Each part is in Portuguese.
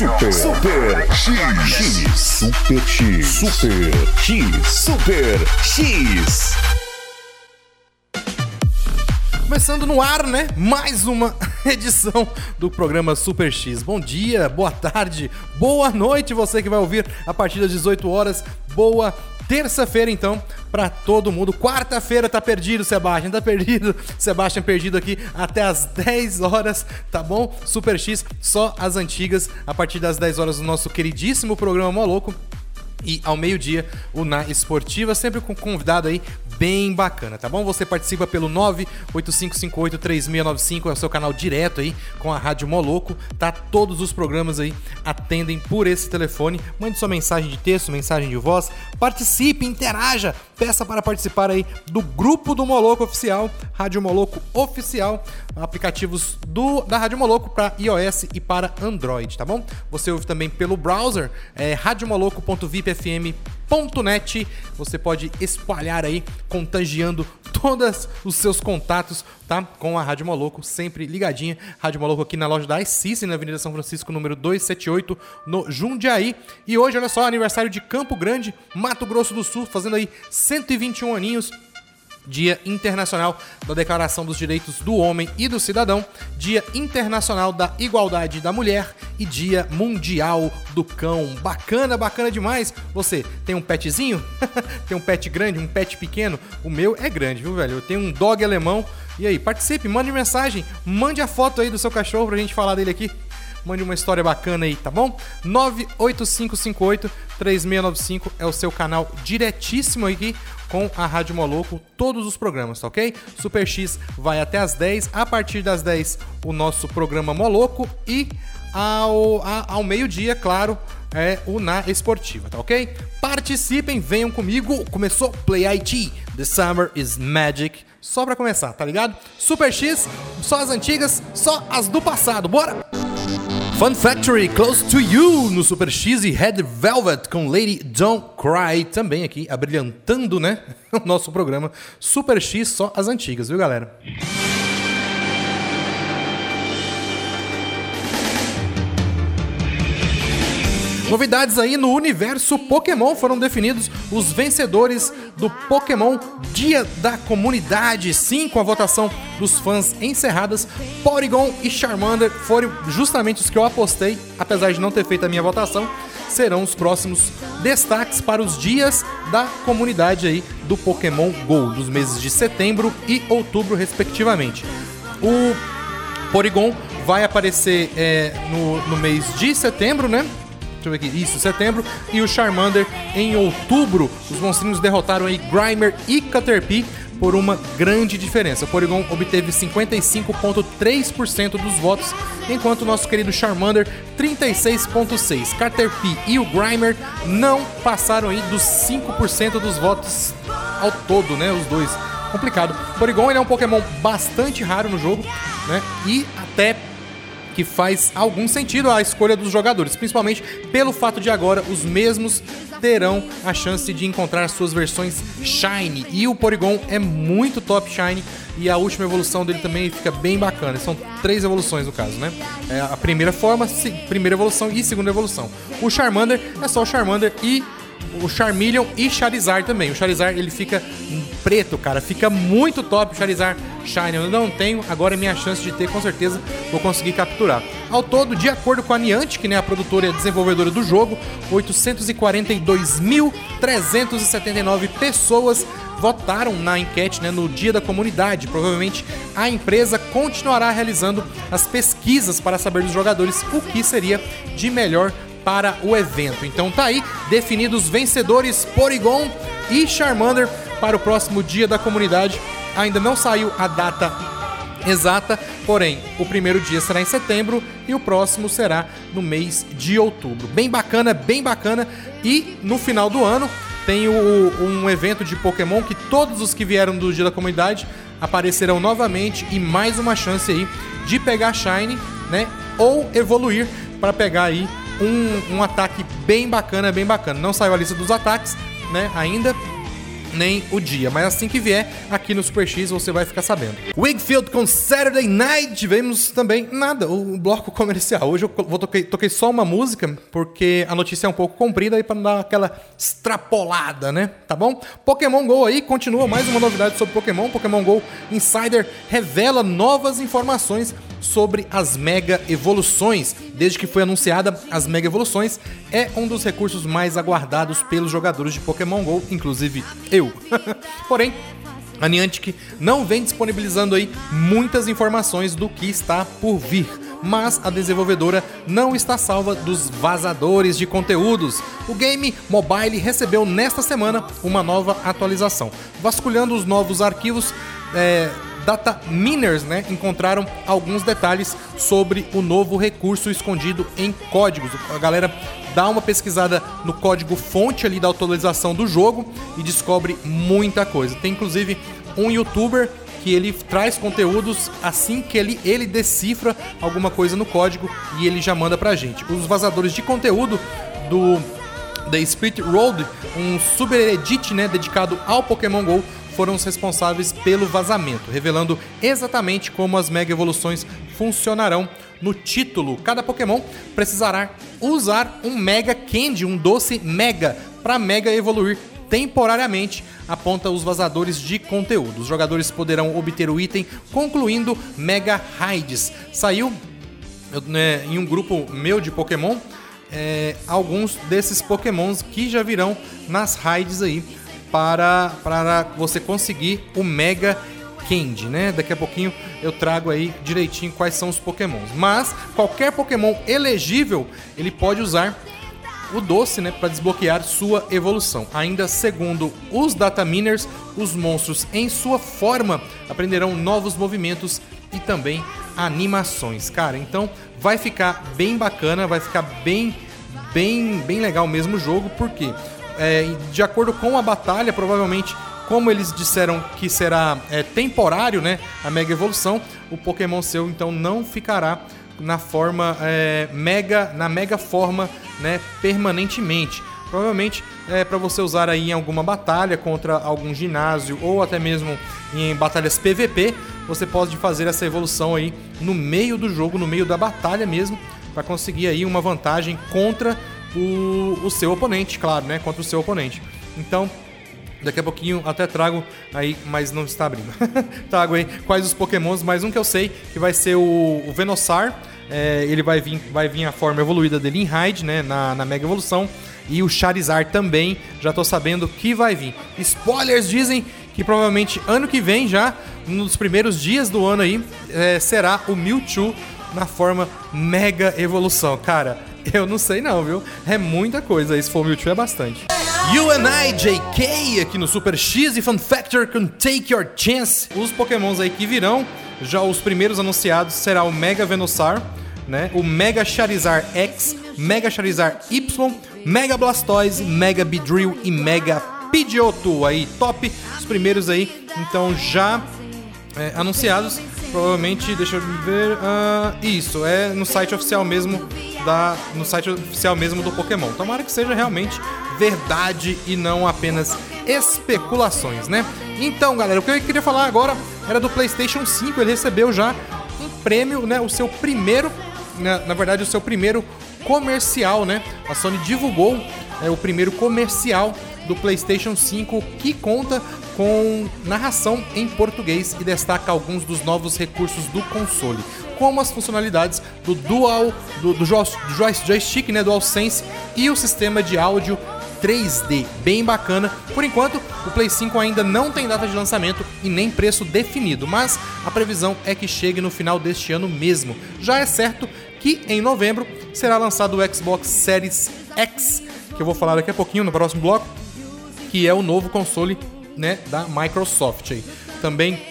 Super Super X X Super X Super X Super X. Começando no ar, né? Mais uma edição do programa Super X. Bom dia, boa tarde, boa noite, você que vai ouvir a partir das 18 horas. Boa terça-feira, então, pra todo mundo. Quarta-feira tá perdido, Sebastião, tá perdido. Sebastião perdido aqui até as 10 horas, tá bom? Super X, só as antigas, a partir das 10 horas do nosso queridíssimo programa Moloco. E ao meio-dia, o Na Esportiva, sempre com convidado aí bem bacana, tá bom? Você participa pelo 985583695, é o seu canal direto aí com a Rádio Moloco, tá? Todos os programas aí atendem por esse telefone. Mande sua mensagem de texto, mensagem de voz, participe, interaja, peça para participar aí do grupo do Moloco Oficial, Rádio Moloco Oficial, aplicativos do, da Rádio Moloco para iOS e para Android, tá bom? Você ouve também pelo browser, é Você pode espalhar aí, contagiando todos os seus contatos, tá? Com a Rádio Moloco, sempre ligadinha. Rádio Moloco aqui na loja da iCice, na Avenida São Francisco, número 278, no Jundiaí. E hoje, olha só, aniversário de Campo Grande, Mato Grosso do Sul, fazendo aí 121 aninhos. Dia Internacional da Declaração dos Direitos do Homem e do Cidadão, Dia Internacional da Igualdade da Mulher e Dia Mundial do Cão. Bacana, bacana demais. Você tem um petzinho? tem um pet grande, um pet pequeno? O meu é grande, viu, velho? Eu tenho um dog alemão. E aí, participe, mande mensagem, mande a foto aí do seu cachorro pra gente falar dele aqui. Mande uma história bacana aí, tá bom? 98558-3695 é o seu canal diretíssimo aqui com a Rádio Moloco, todos os programas, tá ok? Super X vai até as 10, a partir das 10 o nosso programa Moloco e ao, ao meio-dia, claro, é o Na Esportiva, tá ok? Participem, venham comigo, começou Play IT, The Summer is Magic, só pra começar, tá ligado? Super X, só as antigas, só as do passado, bora! Fun Factory Close to You no Super X e Red Velvet com Lady Don't Cry também aqui abrilhantando, né, o nosso programa Super X só as antigas, viu, galera? Novidades aí no universo Pokémon foram definidos os vencedores do Pokémon Dia da Comunidade. Sim, com a votação dos fãs encerradas, Porygon e Charmander foram justamente os que eu apostei, apesar de não ter feito a minha votação. Serão os próximos destaques para os dias da comunidade aí do Pokémon GO, dos meses de setembro e outubro, respectivamente. O Porygon vai aparecer é, no, no mês de setembro, né? Deixa eu ver aqui. Isso, setembro. E o Charmander em outubro. Os monstrinhos derrotaram aí Grimer e Caterpie por uma grande diferença. O Porygon obteve 55,3% dos votos, enquanto o nosso querido Charmander 36,6%. Caterpie e o Grimer não passaram aí dos 5% dos votos ao todo, né? Os dois. Complicado. Porygon ele é um Pokémon bastante raro no jogo, né? E até que faz algum sentido a escolha dos jogadores, principalmente pelo fato de agora os mesmos terão a chance de encontrar suas versões Shine. E o Porygon é muito top Shine e a última evolução dele também fica bem bacana. São três evoluções no caso, né? É a primeira forma, primeira evolução e segunda evolução. O Charmander é só o Charmander e o Charmeleon e Charizard também. O Charizard ele fica preto, cara, fica muito top o Charizard Shine. Eu não tenho, agora é minha chance de ter, com certeza vou conseguir capturar. Ao todo, de acordo com a Niantic, né, a produtora e a desenvolvedora do jogo, 842.379 pessoas votaram na enquete né, no dia da comunidade. Provavelmente a empresa continuará realizando as pesquisas para saber dos jogadores o que seria de melhor para o evento. Então tá aí definidos vencedores Porygon e Charmander para o próximo dia da comunidade. Ainda não saiu a data exata, porém o primeiro dia será em setembro e o próximo será no mês de outubro. Bem bacana, bem bacana. E no final do ano tem o, um evento de Pokémon que todos os que vieram do Dia da Comunidade aparecerão novamente e mais uma chance aí de pegar Shine, né? Ou evoluir para pegar aí um, um ataque bem bacana, bem bacana. Não saiu a lista dos ataques, né? Ainda nem o dia. Mas assim que vier aqui no Super X você vai ficar sabendo. Wigfield com Saturday Night. Tivemos também nada, o bloco comercial. Hoje eu vou toquei, toquei só uma música porque a notícia é um pouco comprida aí para dar aquela extrapolada, né? Tá bom? Pokémon Go aí continua mais uma novidade sobre Pokémon. Pokémon Go Insider revela novas informações sobre as mega evoluções. Desde que foi anunciada, as mega evoluções é um dos recursos mais aguardados pelos jogadores de Pokémon Go, inclusive eu. Porém, a Niantic não vem disponibilizando aí muitas informações do que está por vir mas a desenvolvedora não está salva dos vazadores de conteúdos. O game mobile recebeu nesta semana uma nova atualização. Vasculhando os novos arquivos, é, Data Miners né, encontraram alguns detalhes sobre o novo recurso escondido em códigos. A galera dá uma pesquisada no código fonte ali da atualização do jogo e descobre muita coisa. Tem inclusive um youtuber que ele traz conteúdos assim que ele, ele decifra alguma coisa no código e ele já manda pra gente. Os vazadores de conteúdo do The Spirit Road, um subreddit né, dedicado ao Pokémon GO, foram os responsáveis pelo vazamento, revelando exatamente como as Mega Evoluções funcionarão. No título, cada Pokémon precisará usar um Mega Candy, um doce Mega, para Mega evoluir temporariamente, aponta os vazadores de conteúdo. Os jogadores poderão obter o item concluindo Mega Raids. Saiu né, em um grupo meu de Pokémon é, alguns desses Pokémons que já virão nas raids aí para, para você conseguir o Mega Candy, né? Daqui a pouquinho eu trago aí direitinho quais são os Pokémons. Mas qualquer Pokémon elegível, ele pode usar o doce, né, para desbloquear sua evolução. Ainda segundo os dataminers, os monstros em sua forma aprenderão novos movimentos e também animações. Cara, então vai ficar bem bacana, vai ficar bem bem bem legal mesmo o jogo, porque é, de acordo com a batalha, provavelmente, como eles disseram que será é, temporário, né, a Mega Evolução, o Pokémon seu então não ficará na forma é, mega, na mega forma, né, permanentemente. Provavelmente é para você usar aí em alguma batalha contra algum ginásio ou até mesmo em batalhas PVP, você pode fazer essa evolução aí no meio do jogo, no meio da batalha mesmo, para conseguir aí uma vantagem contra o, o seu oponente, claro, né? Contra o seu oponente. Então, Daqui a pouquinho até trago aí, mas não está abrindo. trago aí quais os pokémons, mais um que eu sei, que vai ser o, o Venusaur. É, ele vai vir, vai vir a forma evoluída dele em né? Na, na Mega Evolução. E o Charizard também, já tô sabendo que vai vir. Spoilers dizem que provavelmente ano que vem já, nos primeiros dias do ano aí, é, será o Mewtwo na forma Mega Evolução. Cara, eu não sei não, viu? É muita coisa, se for Mewtwo é bastante. You and I, JK, aqui no Super X e Fun Factor com Take Your Chance. Os pokémons aí que virão, já os primeiros anunciados será o Mega Venusaur, né? O Mega Charizard X, Mega Charizard Y, Mega Blastoise, Mega Beedrill e Mega Pidgeotto aí, top, os primeiros aí, então já é, anunciados. Provavelmente, deixa eu ver. Uh, isso, é no site oficial mesmo da. No site oficial mesmo do Pokémon. Tomara que seja realmente verdade e não apenas especulações, né? Então, galera, o que eu queria falar agora era do PlayStation 5. Ele recebeu já um prêmio, né? O seu primeiro. Na, na verdade, o seu primeiro comercial, né? A Sony divulgou é o primeiro comercial do PlayStation 5 que conta com narração em português e destaca alguns dos novos recursos do console, como as funcionalidades do Dual, do, do, joystick, né, DualSense e o sistema de áudio 3D, bem bacana. Por enquanto, o Play 5 ainda não tem data de lançamento e nem preço definido, mas a previsão é que chegue no final deste ano mesmo. Já é certo que em novembro será lançado o Xbox Series X, que eu vou falar daqui a pouquinho no próximo bloco, que é o novo console né, da Microsoft aí. Também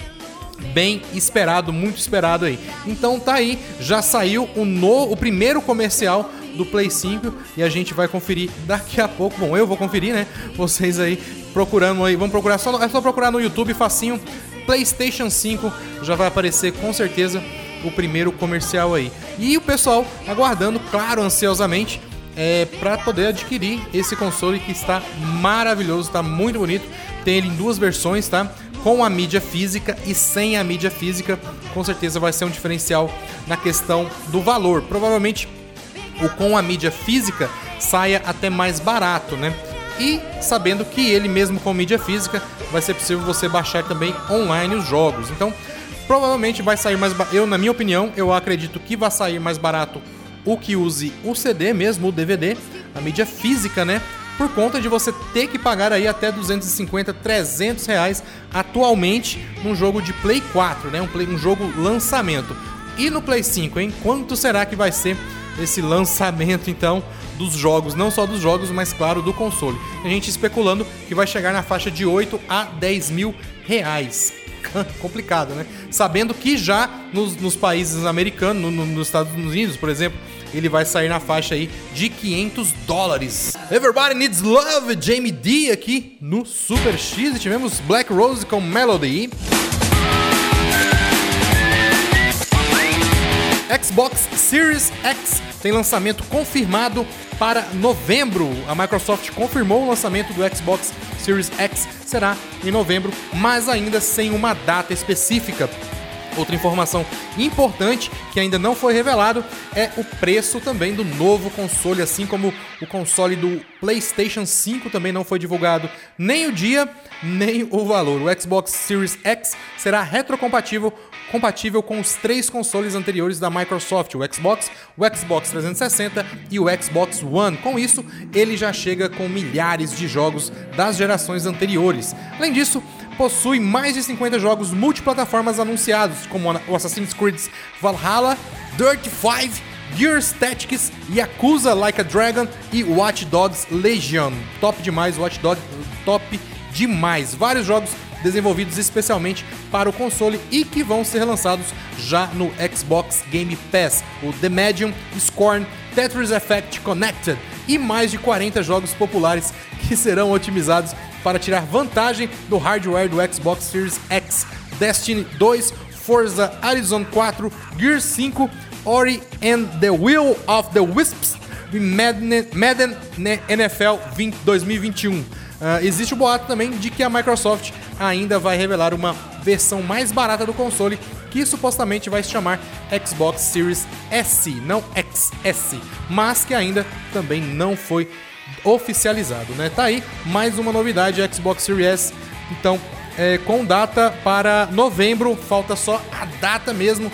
bem esperado, muito esperado aí. Então tá aí, já saiu o, no, o primeiro comercial do Play 5 e a gente vai conferir daqui a pouco. Bom, eu vou conferir, né? Vocês aí procurando aí, vamos procurar só é só procurar no YouTube facinho PlayStation 5, já vai aparecer com certeza o primeiro comercial aí. E o pessoal aguardando, claro, ansiosamente é, para poder adquirir esse console que está maravilhoso, está muito bonito. Tem ele em duas versões, tá? Com a mídia física e sem a mídia física, com certeza vai ser um diferencial na questão do valor. Provavelmente o com a mídia física saia até mais barato, né? E sabendo que ele mesmo com mídia física vai ser possível você baixar também online os jogos. Então, provavelmente vai sair mais eu na minha opinião, eu acredito que vai sair mais barato o que use o CD mesmo, o DVD, a mídia física, né? Por conta de você ter que pagar aí até 250, 300 reais atualmente num jogo de Play 4, né? Um, play, um jogo lançamento. E no Play 5, hein? Quanto será que vai ser esse lançamento então dos jogos, não só dos jogos, mas claro do console? A gente especulando que vai chegar na faixa de 8 a 10 mil reais. Complicado, né? Sabendo que já nos, nos países americanos, no, no, nos Estados Unidos, por exemplo, ele vai sair na faixa aí de 500 dólares. Everybody Needs Love, Jamie D aqui no Super X e tivemos Black Rose com Melody. Xbox Series X tem lançamento confirmado para novembro. A Microsoft confirmou o lançamento do Xbox Series X será em novembro, mas ainda sem uma data específica. Outra informação importante que ainda não foi revelado é o preço também do novo console, assim como o console do PlayStation 5 também não foi divulgado nem o dia nem o valor. O Xbox Series X será retrocompatível compatível com os três consoles anteriores da Microsoft, o Xbox, o Xbox 360 e o Xbox One. Com isso, ele já chega com milhares de jogos das gerações anteriores. Além disso, possui mais de 50 jogos multiplataformas anunciados, como o Assassin's Creed Valhalla, Dirt 5, Gears Tactics, Yakuza Like a Dragon e Watch Dogs Legion. Top demais, Watch Dogs, top demais. Vários jogos desenvolvidos especialmente para o console e que vão ser lançados já no Xbox Game Pass. O The Medium, Scorn, Tetris Effect Connected e mais de 40 jogos populares que serão otimizados para tirar vantagem do hardware do Xbox Series X, Destiny 2, Forza Horizon 4, Gears 5, Ori and the Will of the Wisps e Madden, Madden NFL 20, 2021. Uh, existe o boato também de que a Microsoft ainda vai revelar uma versão mais barata do console que supostamente vai se chamar Xbox Series S, não XS, mas que ainda também não foi oficializado, né? Tá aí mais uma novidade Xbox Series S. Então, é, com data para novembro, falta só a data mesmo,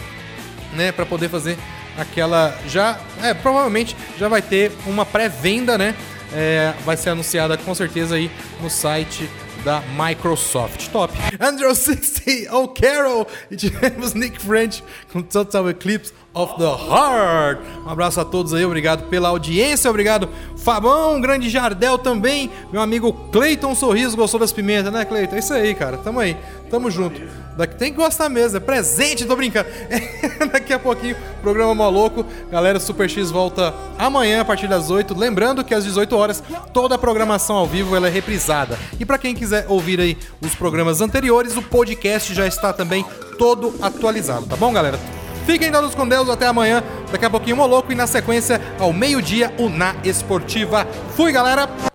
né, para poder fazer aquela já, é, provavelmente já vai ter uma pré-venda, né? É, vai ser anunciada com certeza aí no site da Microsoft. Top. Andrew 60, oh Carol! E tivemos Nick French com Total Eclipse of the Heart. Um abraço a todos aí, obrigado pela audiência, obrigado Fabão, grande Jardel também, meu amigo Cleiton Sorriso, gostou das pimentas, né Cleiton? É isso aí, cara, tamo aí, tamo junto. Daqui tem que gostar mesmo, é presente, tô brincando. Daqui a pouquinho, programa maluco. Galera, Super X volta amanhã a partir das 8. Lembrando que às 18 horas toda a programação ao vivo ela é reprisada. E para quem quiser ouvir aí os programas anteriores, o podcast já está também todo atualizado, tá bom, galera? Fiquem todos com Deus, até amanhã. Daqui a pouquinho, o Moloco e na sequência, ao meio-dia, o Na Esportiva. Fui, galera!